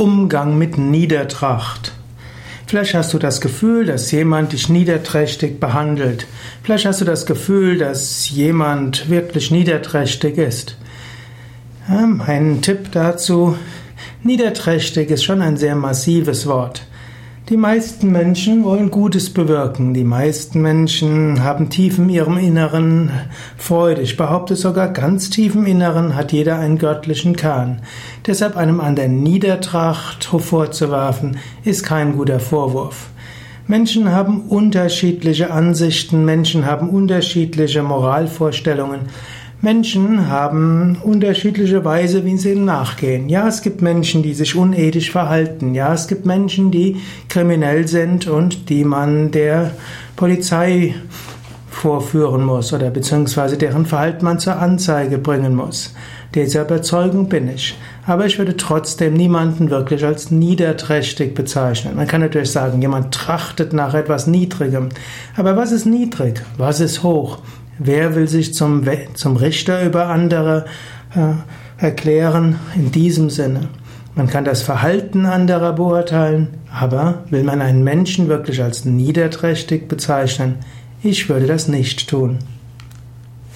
Umgang mit Niedertracht. Vielleicht hast du das Gefühl, dass jemand dich niederträchtig behandelt. Vielleicht hast du das Gefühl, dass jemand wirklich niederträchtig ist. Ja, mein Tipp dazu, niederträchtig ist schon ein sehr massives Wort. Die meisten Menschen wollen Gutes bewirken. Die meisten Menschen haben tief in ihrem Inneren Freude. Ich behaupte sogar, ganz tief im Inneren hat jeder einen göttlichen Kern. Deshalb einem an der Niedertracht vorzuwerfen, ist kein guter Vorwurf. Menschen haben unterschiedliche Ansichten, Menschen haben unterschiedliche Moralvorstellungen. Menschen haben unterschiedliche Weise, wie sie nachgehen. Ja, es gibt Menschen, die sich unethisch verhalten. Ja, es gibt Menschen, die kriminell sind und die man der Polizei vorführen muss oder beziehungsweise deren Verhalten man zur Anzeige bringen muss. Dieser Überzeugung bin ich. Aber ich würde trotzdem niemanden wirklich als niederträchtig bezeichnen. Man kann natürlich sagen, jemand trachtet nach etwas Niedrigem. Aber was ist niedrig? Was ist hoch? Wer will sich zum, zum Richter über andere äh, erklären? In diesem Sinne. Man kann das Verhalten anderer beurteilen, aber will man einen Menschen wirklich als niederträchtig bezeichnen? Ich würde das nicht tun.